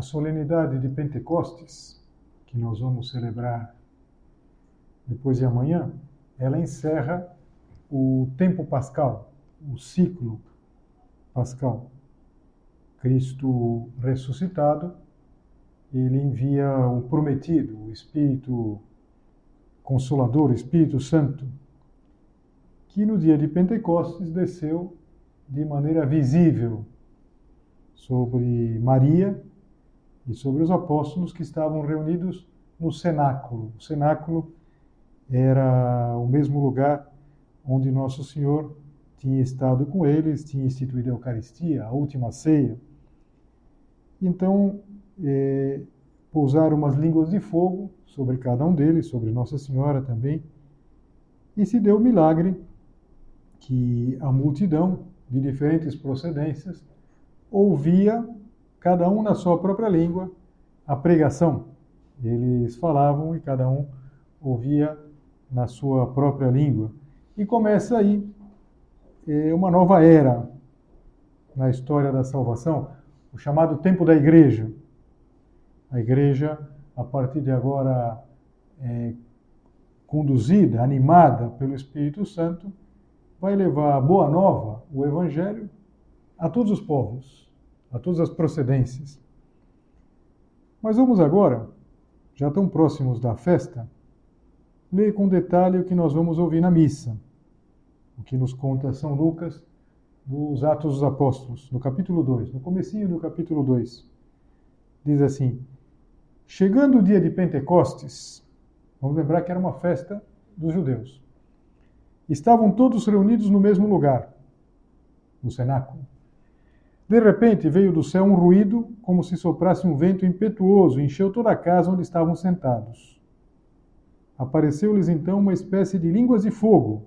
A solenidade de Pentecostes, que nós vamos celebrar depois de amanhã, ela encerra o tempo pascal, o ciclo pascal. Cristo ressuscitado, ele envia o prometido, o Espírito Consolador, o Espírito Santo, que no dia de Pentecostes desceu de maneira visível sobre Maria e sobre os apóstolos que estavam reunidos no cenáculo. O cenáculo era o mesmo lugar onde Nosso Senhor tinha estado com eles, tinha instituído a Eucaristia, a última ceia. Então, é, pousaram umas línguas de fogo sobre cada um deles, sobre Nossa Senhora também, e se deu o milagre que a multidão de diferentes procedências ouvia cada um na sua própria língua, a pregação. Eles falavam e cada um ouvia na sua própria língua. E começa aí é, uma nova era na história da salvação, o chamado tempo da igreja. A igreja, a partir de agora, é, conduzida, animada pelo Espírito Santo, vai levar a boa nova, o Evangelho, a todos os povos a todas as procedências. Mas vamos agora, já tão próximos da festa, ler com detalhe o que nós vamos ouvir na missa, o que nos conta São Lucas dos Atos dos Apóstolos, no capítulo 2, no comecinho do capítulo 2. Diz assim: Chegando o dia de Pentecostes, vamos lembrar que era uma festa dos judeus. Estavam todos reunidos no mesmo lugar, no cenáculo. De repente veio do céu um ruído, como se soprasse um vento impetuoso, e encheu toda a casa onde estavam sentados. Apareceu-lhes então uma espécie de línguas de fogo,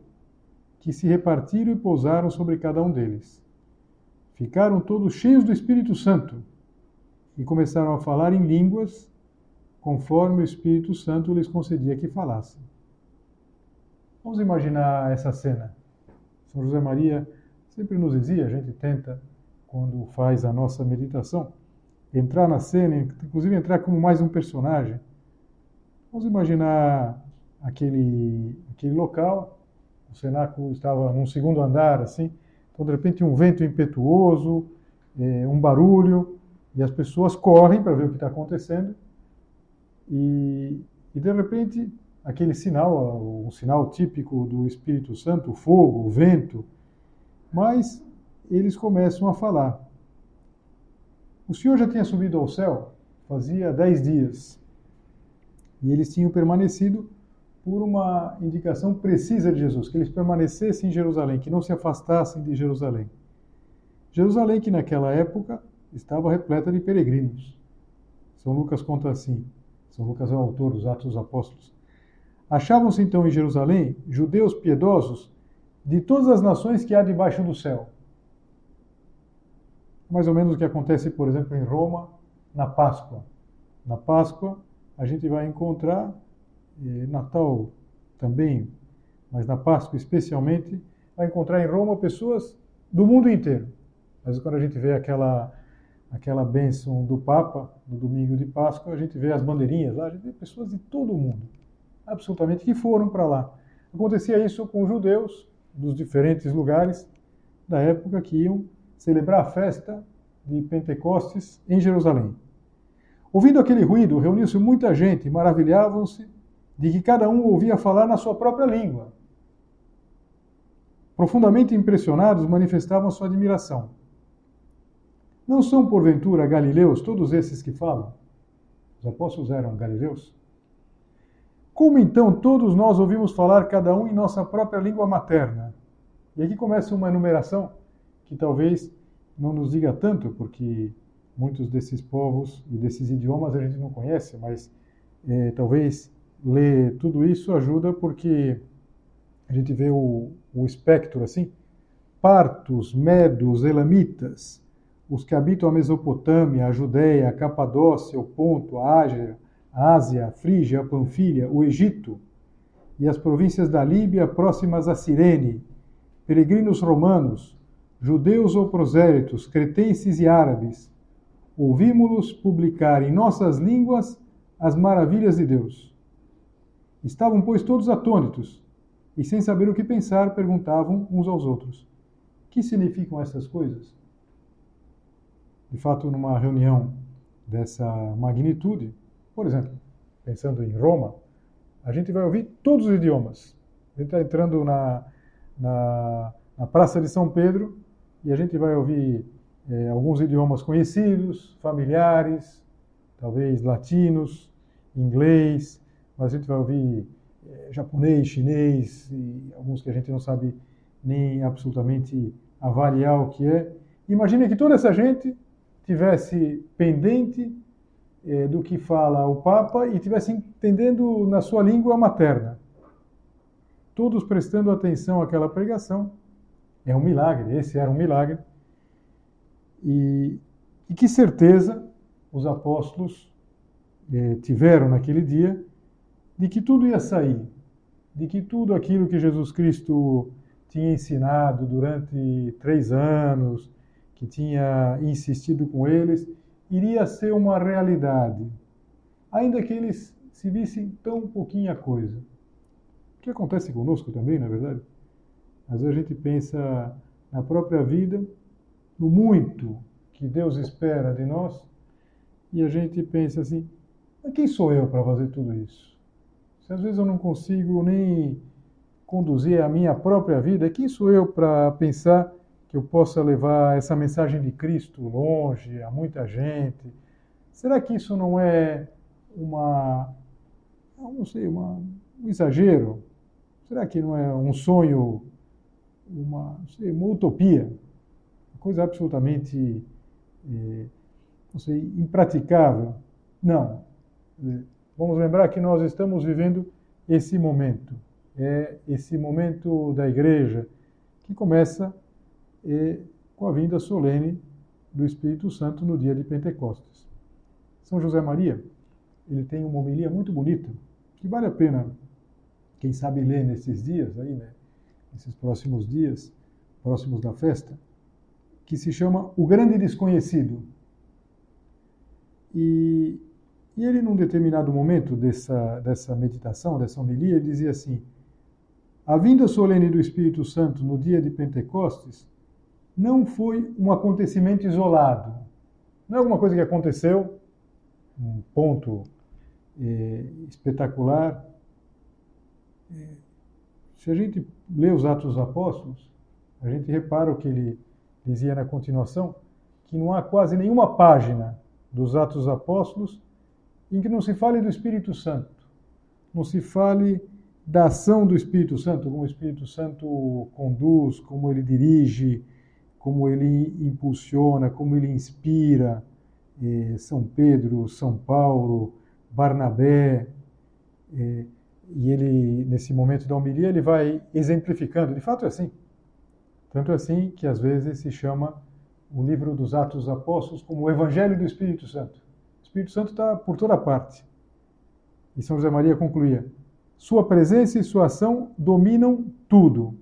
que se repartiram e pousaram sobre cada um deles. Ficaram todos cheios do Espírito Santo e começaram a falar em línguas, conforme o Espírito Santo lhes concedia que falassem. Vamos imaginar essa cena. São José Maria sempre nos dizia, a gente tenta quando faz a nossa meditação, entrar na cena, inclusive entrar como mais um personagem. Vamos imaginar aquele, aquele local, o cenáculo estava num segundo andar, assim, então de repente um vento impetuoso, é, um barulho, e as pessoas correm para ver o que está acontecendo, e, e de repente aquele sinal, um sinal típico do Espírito Santo, o fogo, o vento, mas eles começam a falar. O Senhor já tinha subido ao céu fazia dez dias e eles tinham permanecido por uma indicação precisa de Jesus, que eles permanecessem em Jerusalém, que não se afastassem de Jerusalém. Jerusalém, que naquela época estava repleta de peregrinos. São Lucas conta assim, São Lucas é o autor dos Atos dos Apóstolos. Achavam-se então em Jerusalém judeus piedosos de todas as nações que há debaixo do céu mais ou menos o que acontece, por exemplo, em Roma, na Páscoa. Na Páscoa, a gente vai encontrar, Natal também, mas na Páscoa especialmente, vai encontrar em Roma pessoas do mundo inteiro. Mas quando a gente vê aquela aquela bênção do Papa no domingo de Páscoa, a gente vê as bandeirinhas lá, a gente vê pessoas de todo o mundo, absolutamente, que foram para lá. Acontecia isso com os judeus dos diferentes lugares da época que iam celebrar a festa de Pentecostes em Jerusalém. Ouvindo aquele ruído, reuniu-se muita gente e maravilhavam-se de que cada um ouvia falar na sua própria língua. Profundamente impressionados, manifestavam sua admiração. Não são, porventura, galileus todos esses que falam? Os apóstolos eram galileus? Como então todos nós ouvimos falar cada um em nossa própria língua materna? E aqui começa uma enumeração que talvez não nos diga tanto, porque muitos desses povos e desses idiomas a gente não conhece, mas é, talvez ler tudo isso ajuda porque a gente vê o, o espectro assim. Partos, medos, elamitas, os que habitam a Mesopotâmia, a Judéia, a Capadócia, o Ponto, a Ásia, a Ásia, a Frígia, a Panfilha, o Egito e as províncias da Líbia próximas a Cirene, peregrinos romanos, judeus ou prosélitos, cretenses e árabes, ouvimos-los publicar em nossas línguas as maravilhas de Deus. Estavam, pois, todos atônitos e, sem saber o que pensar, perguntavam uns aos outros: Que significam essas coisas? De fato, numa reunião dessa magnitude, por exemplo, pensando em Roma, a gente vai ouvir todos os idiomas. A gente está entrando na, na, na, Praça de São Pedro e a gente vai ouvir é, alguns idiomas conhecidos, familiares, talvez latinos, inglês, mas a gente vai ouvir é, japonês, chinês e alguns que a gente não sabe nem absolutamente avaliar o que é. Imagine que toda essa gente tivesse pendente eh, do que fala o Papa e estivesse entendendo na sua língua materna. Todos prestando atenção àquela pregação. É um milagre, esse era um milagre. E, e que certeza os apóstolos eh, tiveram naquele dia de que tudo ia sair, de que tudo aquilo que Jesus Cristo tinha ensinado durante três anos, que tinha insistido com eles, iria ser uma realidade, ainda que eles se vissem tão pouquinha coisa. O que acontece conosco também, na é verdade? Às vezes a gente pensa na própria vida, no muito que Deus espera de nós, e a gente pensa assim: mas quem sou eu para fazer tudo isso? Se às vezes eu não consigo nem conduzir a minha própria vida, quem sou eu para pensar que eu possa levar essa mensagem de Cristo longe a muita gente? Será que isso não é uma, não sei, uma, um exagero? Será que não é um sonho, uma, sei, uma utopia? Uma coisa absolutamente, é, não sei, impraticável? Não. Vamos lembrar que nós estamos vivendo esse momento. É esse momento da igreja que começa e com a vinda solene do Espírito Santo no dia de Pentecostes. São José Maria, ele tem uma homilia muito bonita, que vale a pena, quem sabe, ler nesses dias aí, né? Nesses próximos dias, próximos da festa, que se chama O Grande Desconhecido. E, e ele, num determinado momento dessa, dessa meditação, dessa homilia, ele dizia assim: A vinda solene do Espírito Santo no dia de Pentecostes não foi um acontecimento isolado. Não é alguma coisa que aconteceu, um ponto é, espetacular. Se a gente lê os Atos dos Apóstolos, a gente repara o que ele dizia na continuação, que não há quase nenhuma página dos Atos dos Apóstolos em que não se fale do Espírito Santo, não se fale da ação do Espírito Santo, como o Espírito Santo conduz, como ele dirige, como ele impulsiona, como ele inspira eh, São Pedro, São Paulo, Barnabé, eh, e ele, nesse momento da homilia, ele vai exemplificando, de fato é assim. Tanto é assim que às vezes se chama o livro dos Atos dos Apóstolos como o Evangelho do Espírito Santo. O Espírito Santo está por toda parte. E São José Maria concluía: Sua presença e sua ação dominam tudo.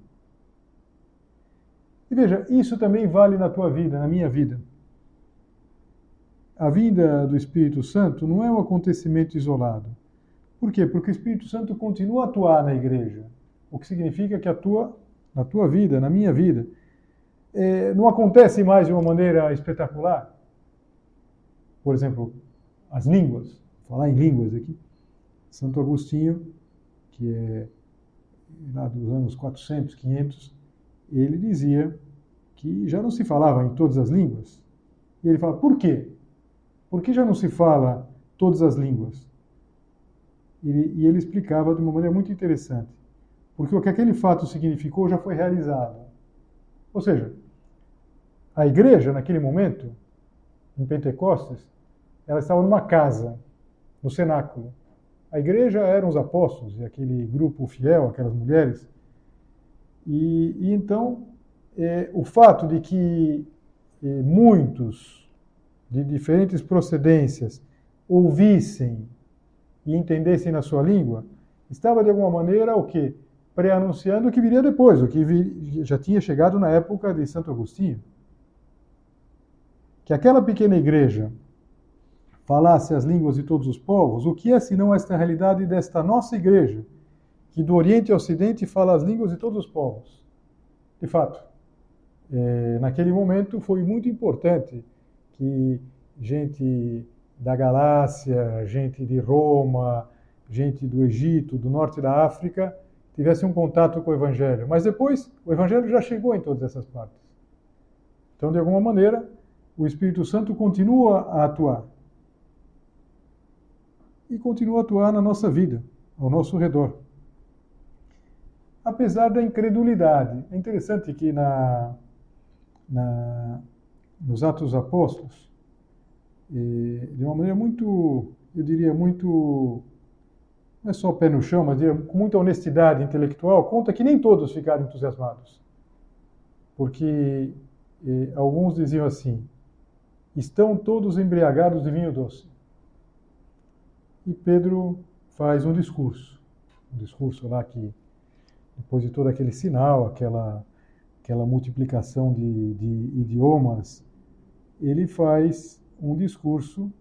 E veja, isso também vale na tua vida, na minha vida. A vinda do Espírito Santo não é um acontecimento isolado. Por quê? Porque o Espírito Santo continua a atuar na igreja, o que significa que atua na tua vida, na minha vida. é, não acontece mais de uma maneira espetacular? Por exemplo, as línguas, vou falar em línguas aqui. Santo Agostinho, que é lá dos anos 400, 500, ele dizia que já não se falava em todas as línguas. E ele fala, por quê? Por que já não se fala todas as línguas? Ele, e ele explicava de uma maneira muito interessante. Porque o que aquele fato significou já foi realizado. Ou seja, a igreja, naquele momento, em Pentecostes, ela estava numa casa, no cenáculo. A igreja eram os apóstolos e aquele grupo fiel, aquelas mulheres. E, e então, é, o fato de que é, muitos de diferentes procedências ouvissem e entendessem na sua língua, estava de alguma maneira o que? Pré-anunciando o que viria depois, o que já tinha chegado na época de Santo Agostinho. Que aquela pequena igreja falasse as línguas de todos os povos, o que é senão esta realidade desta nossa igreja, que do Oriente ao Ocidente fala as línguas de todos os povos? De fato, é, naquele momento foi muito importante que gente da Galácia, gente de Roma, gente do Egito, do norte da África, tivesse um contato com o Evangelho. Mas depois, o Evangelho já chegou em todas essas partes. Então, de alguma maneira, o Espírito Santo continua a atuar e continua a atuar na nossa vida, ao nosso redor. Apesar da incredulidade. É interessante que na, na, nos Atos Apóstolos, eh, de uma maneira muito, eu diria, muito, não é só pé no chão, mas com muita honestidade intelectual, conta que nem todos ficaram entusiasmados. Porque eh, alguns diziam assim: estão todos embriagados de vinho doce. E Pedro faz um discurso, um discurso lá que, depois de todo aquele sinal, aquela, aquela multiplicação de, de idiomas, ele faz um discurso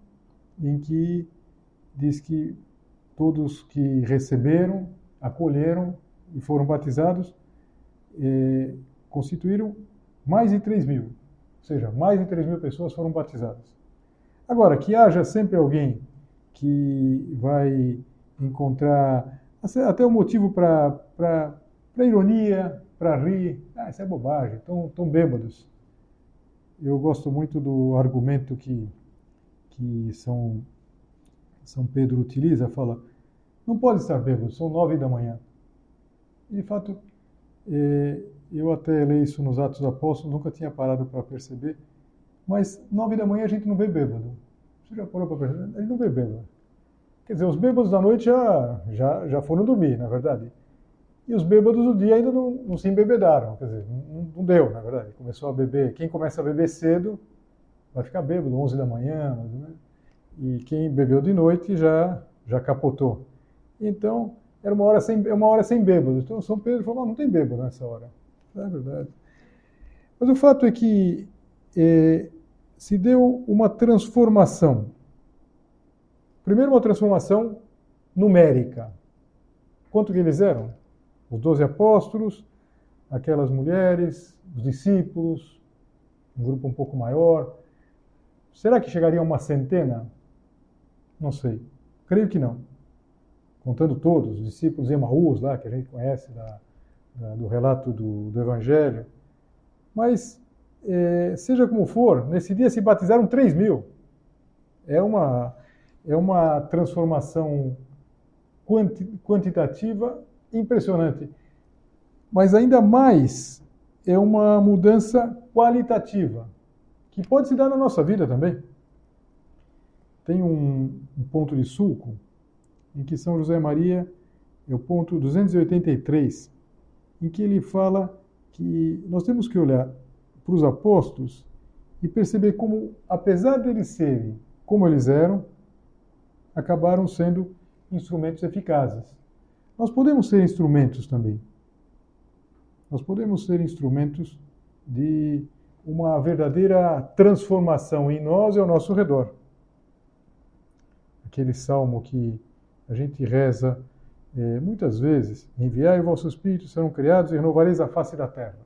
em que diz que todos que receberam, acolheram e foram batizados eh, constituíram mais de 3 mil. Ou seja, mais de 3 mil pessoas foram batizadas. Agora, que haja sempre alguém que vai encontrar até um motivo para ironia, para rir. Ah, isso é bobagem, estão tão bêbados. Eu gosto muito do argumento que, que São, São Pedro utiliza, fala, não pode estar bêbado, são nove da manhã. E, de fato, é, eu até leio isso nos Atos Apóstolos, nunca tinha parado para perceber, mas nove da manhã a gente não vê bêbado. Você já parou para perceber? Ele não bebeu. Quer dizer, os bêbados da noite já, já, já foram dormir, na verdade. E os bêbados do dia ainda não, não se embebedaram. Quer dizer, não, não, deu, na verdade. Começou a beber. Quem começa a beber cedo vai ficar bêbado, 11 da manhã. Né? E quem bebeu de noite já, já capotou. Então, era uma hora sem, é uma hora sem bêbado. Então, São Pedro falou: não tem bêbado nessa hora. É verdade. Mas o fato é que é, se deu uma transformação. Primeiro, uma transformação numérica. Quanto que eles eram? Os doze apóstolos, aquelas mulheres, os discípulos, um grupo um pouco maior. Será que chegaria a uma centena? Não sei. Creio que não. Contando todos, os discípulos Emaús, lá, que a gente conhece da, da, do relato do, do Evangelho. Mas é, seja como for, nesse dia se batizaram 3 mil. É uma, é uma transformação quanti, quantitativa impressionante. Mas ainda mais é uma mudança qualitativa, que pode se dar na nossa vida também. Tem um, um ponto de sulco em que São José Maria é o ponto 283, em que ele fala que nós temos que olhar para os apóstolos e perceber como, apesar de eles serem como eles eram, acabaram sendo instrumentos eficazes. Nós podemos ser instrumentos também. Nós podemos ser instrumentos de uma verdadeira transformação em nós e ao nosso redor. Aquele salmo que a gente reza é, muitas vezes: Enviai o vosso Espírito, serão criados e renovareis a face da terra.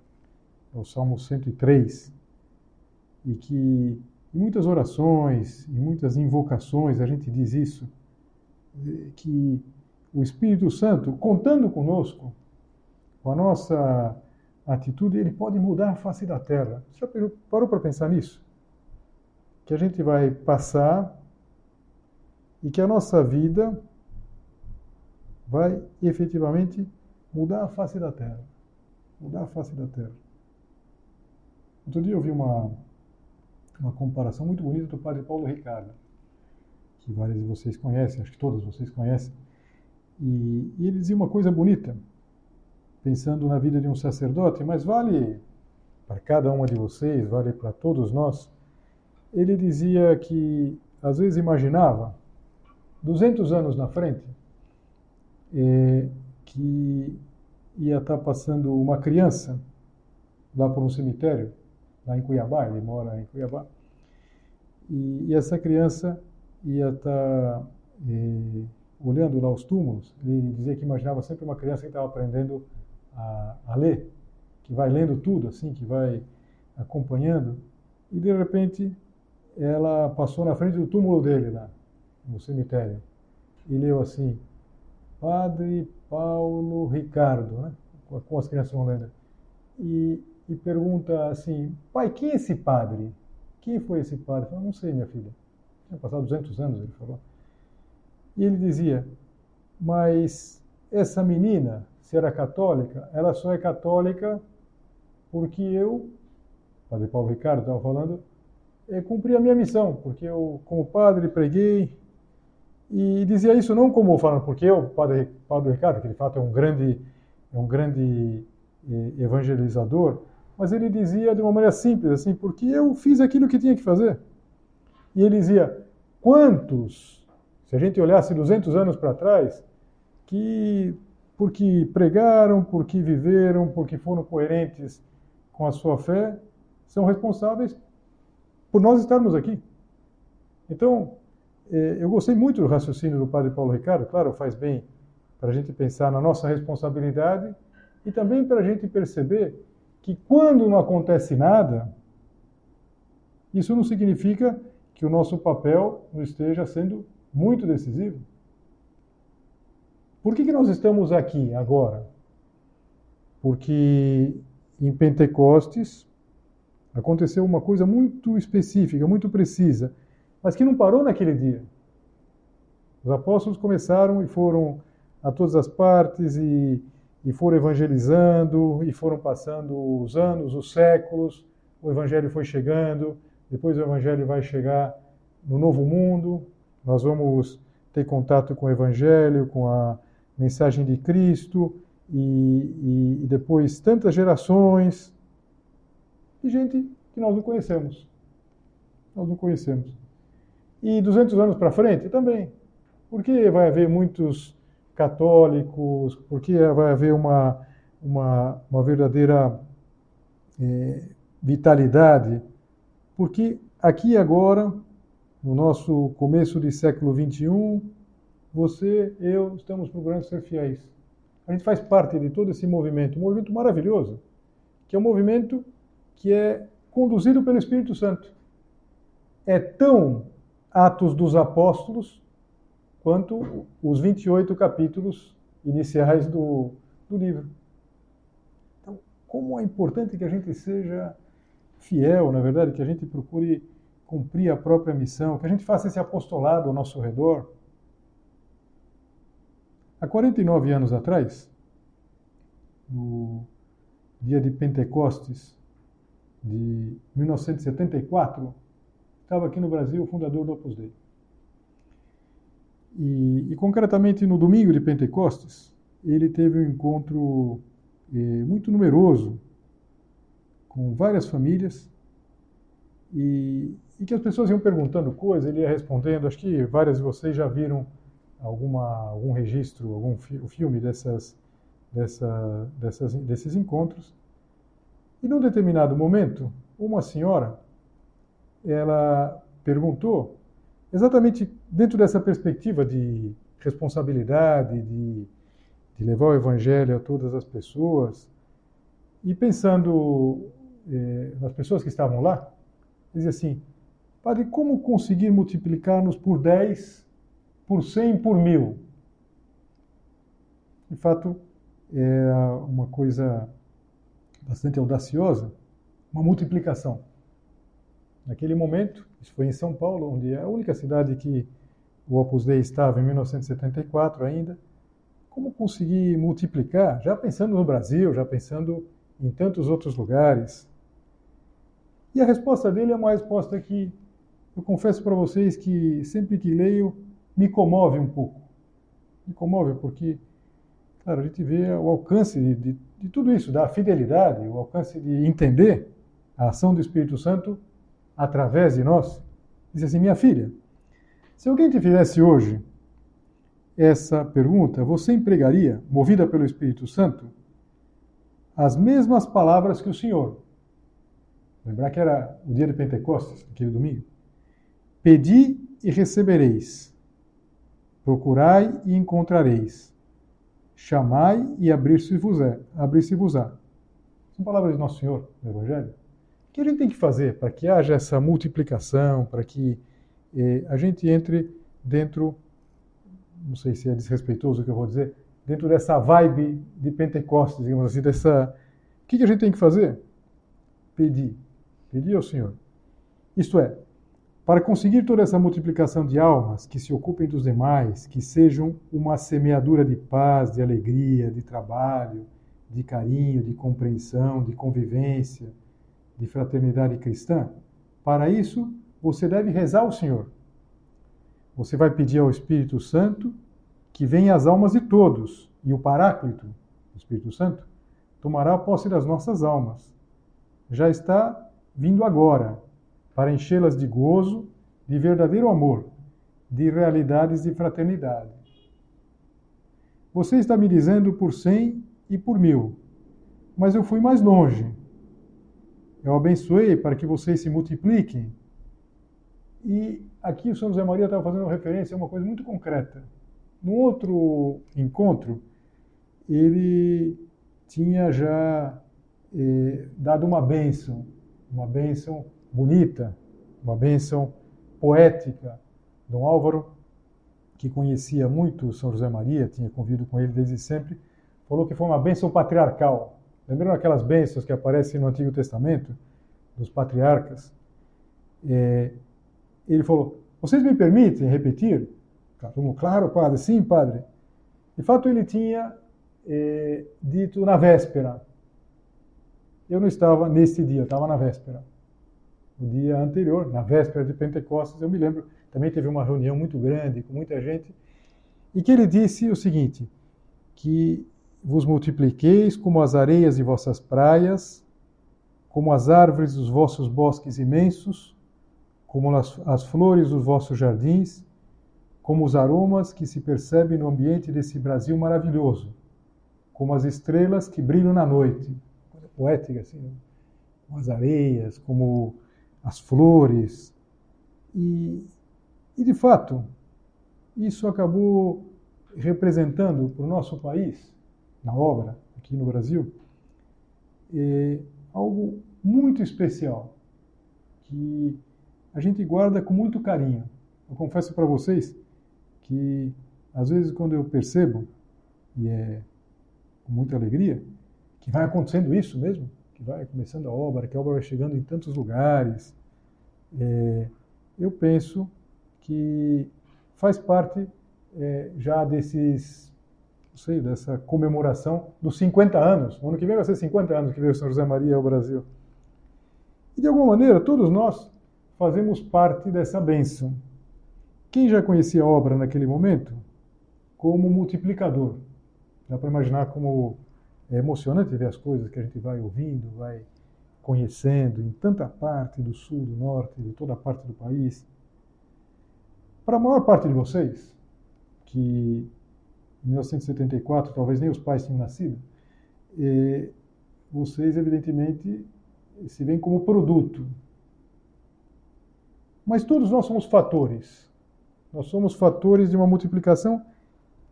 é o Salmo 103, e que em muitas orações, em muitas invocações, a gente diz isso, que o Espírito Santo, contando conosco, com a nossa atitude, ele pode mudar a face da terra. Você já parou para pensar nisso? Que a gente vai passar e que a nossa vida vai efetivamente mudar a face da terra. Mudar a face da terra. Outro dia eu vi uma, uma comparação muito bonita do padre Paulo Ricardo, que vários de vocês conhecem, acho que todos vocês conhecem. E, e ele dizia uma coisa bonita, pensando na vida de um sacerdote, mas vale para cada uma de vocês, vale para todos nós. Ele dizia que às vezes imaginava 200 anos na frente é, que ia estar passando uma criança lá por um cemitério, lá em Cuiabá, ele mora em Cuiabá, e, e essa criança ia estar é, olhando lá os túmulos, ele dizia que imaginava sempre uma criança que estava aprendendo a, a ler, que vai lendo tudo, assim, que vai acompanhando, e de repente ela passou na frente do túmulo dele lá, no cemitério, e leu assim, Padre Paulo Ricardo, né? com as crianças vão lendo, e, e pergunta assim, pai, quem é esse padre? Quem foi esse padre? Falou, não sei, minha filha. Tinha passado 200 anos, ele falou. E ele dizia, mas essa menina, se era católica, ela só é católica porque eu, Padre Paulo Ricardo estava falando, é, cumpri a minha missão, porque eu, como padre, preguei, e dizia isso não como falando, porque eu, Padre, Padre Ricardo, que de fato é um grande, é um grande eh, evangelizador, mas ele dizia de uma maneira simples, assim, porque eu fiz aquilo que tinha que fazer. E ele dizia, quantos, se a gente olhasse 200 anos para trás, que porque pregaram, porque viveram, porque foram coerentes com a sua fé, são responsáveis por nós estarmos aqui. Então, é, eu gostei muito do raciocínio do padre Paulo Ricardo, claro, faz bem para a gente pensar na nossa responsabilidade e também para a gente perceber que quando não acontece nada, isso não significa que o nosso papel não esteja sendo muito decisivo. Por que, que nós estamos aqui agora? Porque em Pentecostes aconteceu uma coisa muito específica, muito precisa mas que não parou naquele dia. Os apóstolos começaram e foram a todas as partes e, e foram evangelizando e foram passando os anos, os séculos. O evangelho foi chegando, depois o evangelho vai chegar no novo mundo. Nós vamos ter contato com o evangelho, com a mensagem de Cristo e, e, e depois tantas gerações de gente que nós não conhecemos. Nós não conhecemos. E 200 anos para frente também. Porque vai haver muitos católicos, porque vai haver uma, uma, uma verdadeira é, vitalidade. Porque aqui e agora, no nosso começo de século XXI, você, eu, estamos procurando ser fiéis. A gente faz parte de todo esse movimento, um movimento maravilhoso, que é um movimento que é conduzido pelo Espírito Santo. É tão Atos dos Apóstolos, quanto os 28 capítulos iniciais do, do livro. Então, como é importante que a gente seja fiel, na verdade, que a gente procure cumprir a própria missão, que a gente faça esse apostolado ao nosso redor. Há 49 anos atrás, no dia de Pentecostes de 1974, estava aqui no Brasil o fundador do Opus Dei. E, e, concretamente no domingo de Pentecostes, ele teve um encontro eh, muito numeroso com várias famílias e, e, que as pessoas iam perguntando coisas, ele ia respondendo. Acho que várias de vocês já viram alguma, algum registro, algum fi, filme dessas, dessa, dessas, desses encontros. E num determinado momento, uma senhora ela perguntou, exatamente dentro dessa perspectiva de responsabilidade, de, de levar o evangelho a todas as pessoas, e pensando eh, nas pessoas que estavam lá, dizia assim, Padre, como conseguir multiplicar-nos por 10, por 100, por mil? De fato, era uma coisa bastante audaciosa, uma multiplicação. Naquele momento, isso foi em São Paulo, onde é a única cidade que o Opus Dei estava em 1974 ainda, como conseguir multiplicar, já pensando no Brasil, já pensando em tantos outros lugares. E a resposta dele é uma resposta que eu confesso para vocês que sempre que leio me comove um pouco. Me comove porque, claro, a gente vê o alcance de, de, de tudo isso, da fidelidade, o alcance de entender a ação do Espírito Santo através de nós. Diz assim: minha filha, se alguém te fizesse hoje essa pergunta, você empregaria, movida pelo Espírito Santo, as mesmas palavras que o Senhor. Lembrar que era o dia de Pentecostes, aquele domingo. Pedi e recebereis. Procurai e encontrareis. Chamai e abrir-se-vos-á. Abrir São palavras de Nosso Senhor no Evangelho. O que a gente tem que fazer para que haja essa multiplicação, para que eh, a gente entre dentro não sei se é desrespeitoso o que eu vou dizer, dentro dessa vibe de Pentecostes, digamos assim, dessa. O que a gente tem que fazer? Pedir. Pedir ao Senhor. Isto é, para conseguir toda essa multiplicação de almas que se ocupem dos demais, que sejam uma semeadura de paz, de alegria, de trabalho, de carinho, de compreensão, de convivência, de fraternidade cristã, para isso você deve rezar ao Senhor. Você vai pedir ao Espírito Santo que venha às almas de todos, e o Paráclito, o Espírito Santo, tomará posse das nossas almas. Já está vindo agora, para enchê-las de gozo, de verdadeiro amor, de realidades de fraternidade. Você está me dizendo por cem e por mil, mas eu fui mais longe. Eu abençoei para que vocês se multipliquem e aqui o São José Maria estava fazendo referência a uma coisa muito concreta. No outro encontro, ele tinha já eh, dado uma bênção, uma bênção bonita, uma bênção poética. Dom Álvaro, que conhecia muito São José Maria, tinha convido com ele desde sempre, falou que foi uma bênção patriarcal. Lembram aquelas bênçãos que aparecem no Antigo Testamento, dos patriarcas? É, ele falou: Vocês me permitem repetir? Claro, padre, sim, padre. De fato, ele tinha eh, dito na véspera. Eu não estava nesse dia, eu estava na véspera. No dia anterior, na véspera de Pentecostes, eu me lembro, também teve uma reunião muito grande, com muita gente, e que ele disse o seguinte: que vos multipliqueis como as areias de vossas praias, como as árvores dos vossos bosques imensos, como as, as flores dos vossos jardins, como os aromas que se percebem no ambiente desse Brasil maravilhoso, como as estrelas que brilham na noite. Poética, assim, né? como as areias, como as flores. E, e de fato, isso acabou representando para o nosso país, na obra, aqui no Brasil, é algo muito especial, que a gente guarda com muito carinho. Eu confesso para vocês que, às vezes, quando eu percebo, e é com muita alegria, que vai acontecendo isso mesmo, que vai começando a obra, que a obra vai chegando em tantos lugares, é, eu penso que faz parte é, já desses, não sei, dessa comemoração dos 50 anos. O ano que vem vai ser 50 anos que veio São José Maria ao Brasil. E de alguma maneira, todos nós fazemos parte dessa bênção. Quem já conhecia a obra naquele momento? Como multiplicador. Dá para imaginar como é emocionante ver as coisas que a gente vai ouvindo, vai conhecendo em tanta parte do sul, do norte, de toda a parte do país. Para a maior parte de vocês, que em 1974 talvez nem os pais tinham nascido, eh, vocês evidentemente se veem como produto mas todos nós somos fatores. Nós somos fatores de uma multiplicação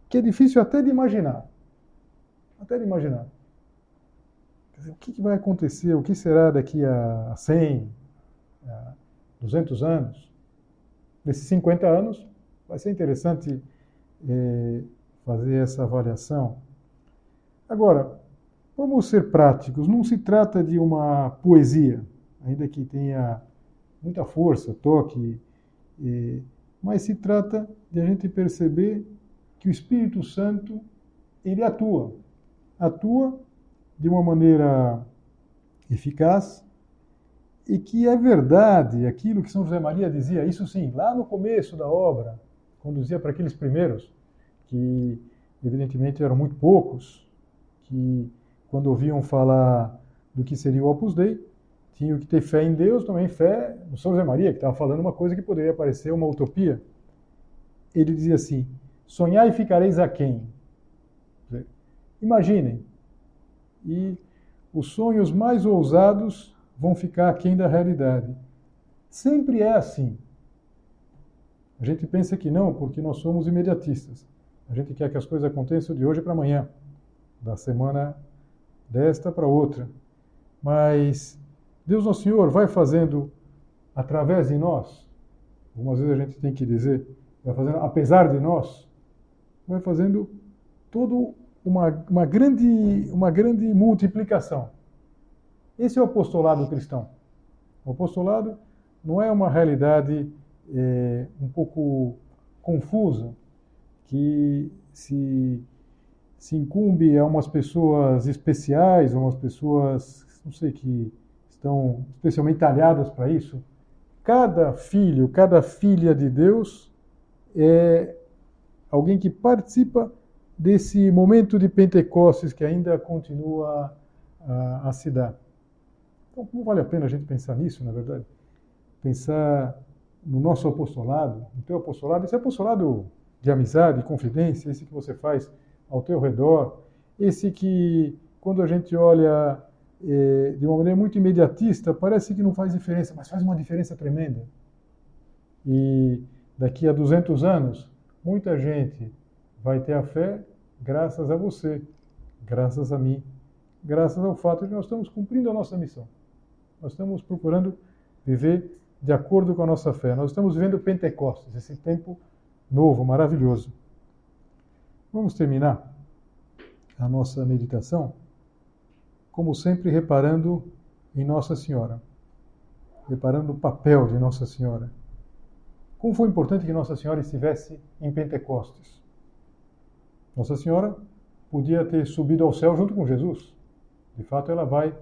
que é difícil até de imaginar. Até de imaginar. O que vai acontecer? O que será daqui a 100, a 200 anos? Nesses 50 anos, vai ser interessante é, fazer essa avaliação. Agora, vamos ser práticos. Não se trata de uma poesia, ainda que tenha muita força, toque, é, mas se trata de a gente perceber que o Espírito Santo ele atua, atua de uma maneira eficaz e que é verdade aquilo que São José Maria dizia, isso sim, lá no começo da obra, conduzia para aqueles primeiros, que evidentemente eram muito poucos, que quando ouviam falar do que seria o Opus Dei, tinham que ter fé em Deus, também fé no São José Maria, que estava falando uma coisa que poderia parecer uma utopia. Ele dizia assim: Sonhar e ficareis a quem? Imaginem. E os sonhos mais ousados vão ficar aquém da realidade. Sempre é assim. A gente pensa que não, porque nós somos imediatistas. A gente quer que as coisas aconteçam de hoje para amanhã, da semana desta para outra. Mas Deus Nosso Senhor vai fazendo através de nós. Algumas vezes a gente tem que dizer, vai fazendo apesar de nós, vai fazendo todo uma, uma, grande, uma grande multiplicação. Esse é o apostolado cristão. O apostolado não é uma realidade é, um pouco confusa, que se, se incumbe a umas pessoas especiais, a umas pessoas, não sei, que estão especialmente talhadas para isso. Cada filho, cada filha de Deus é alguém que participa desse momento de Pentecostes que ainda continua a, a se dar. Então, como vale a pena a gente pensar nisso, na verdade? Pensar no nosso apostolado, no teu apostolado, esse apostolado de amizade, confidência, esse que você faz ao teu redor, esse que, quando a gente olha eh, de uma maneira muito imediatista, parece que não faz diferença, mas faz uma diferença tremenda. E daqui a 200 anos, muita gente vai ter a fé graças a você, graças a mim, graças ao fato de nós estamos cumprindo a nossa missão. Nós estamos procurando viver de acordo com a nossa fé. Nós estamos vivendo Pentecostes, esse tempo novo, maravilhoso. Vamos terminar a nossa meditação, como sempre, reparando em Nossa Senhora, reparando o papel de Nossa Senhora como foi importante que Nossa Senhora estivesse em Pentecostes? Nossa Senhora podia ter subido ao céu junto com Jesus. De fato, ela vai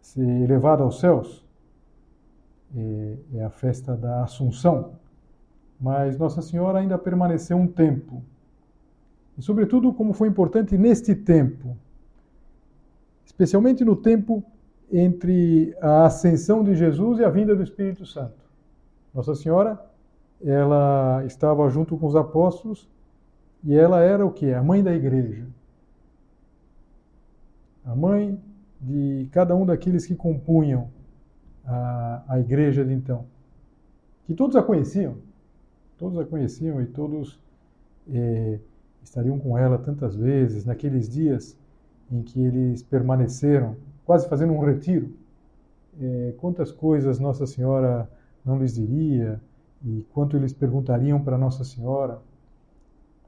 ser elevada aos céus. É a festa da Assunção. Mas Nossa Senhora ainda permaneceu um tempo. E, sobretudo, como foi importante neste tempo, especialmente no tempo entre a ascensão de Jesus e a vinda do Espírito Santo. Nossa Senhora ela estava junto com os apóstolos e ela era o que? A mãe da igreja. A mãe de cada um daqueles que compunham a, a igreja de então. Que todos a conheciam, todos a conheciam e todos é, estariam com ela tantas vezes, naqueles dias em que eles permaneceram, quase fazendo um retiro. É, quantas coisas Nossa Senhora não lhes diria, e quanto eles perguntariam para Nossa Senhora.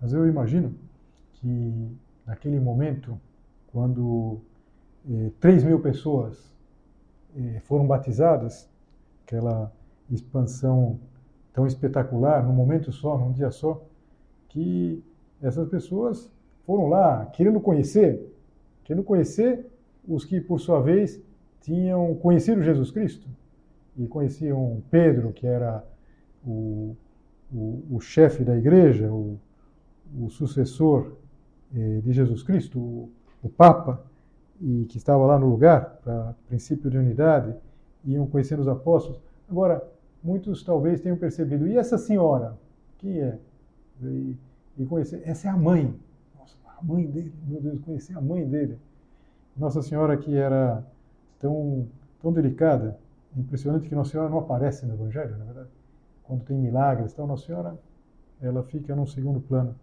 Mas eu imagino que naquele momento, quando eh, 3 mil pessoas eh, foram batizadas, aquela expansão tão espetacular, num momento só, num dia só, que essas pessoas foram lá querendo conhecer, querendo conhecer os que, por sua vez, tinham conhecido Jesus Cristo. E conheciam Pedro, que era o, o, o chefe da igreja, o, o sucessor eh, de Jesus Cristo, o, o, Papa, e que estava lá no lugar, para princípio de unidade, iam conhecendo os apóstolos. Agora, muitos talvez tenham percebido, e essa senhora? Quem é? E, e conhecer, essa é a mãe. Nossa, a mãe dele, meu Deus, conhecer a mãe dele. Nossa Senhora que era tão, tão delicada, impressionante que Nossa Senhora não aparece no Evangelho, na verdade quando tem milagres. Então, Nossa Senhora, ela fica num segundo plano.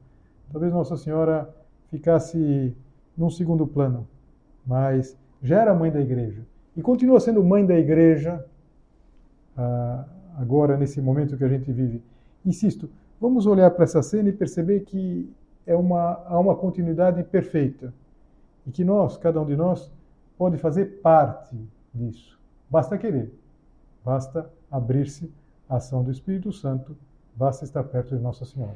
Talvez Nossa Senhora ficasse num segundo plano, mas já era mãe da igreja e continua sendo mãe da igreja ah, agora, nesse momento que a gente vive. Insisto, vamos olhar para essa cena e perceber que é uma, há uma continuidade perfeita e que nós, cada um de nós, pode fazer parte disso. Basta querer, basta abrir-se à ação do Espírito Santo, basta estar perto de Nossa Senhora.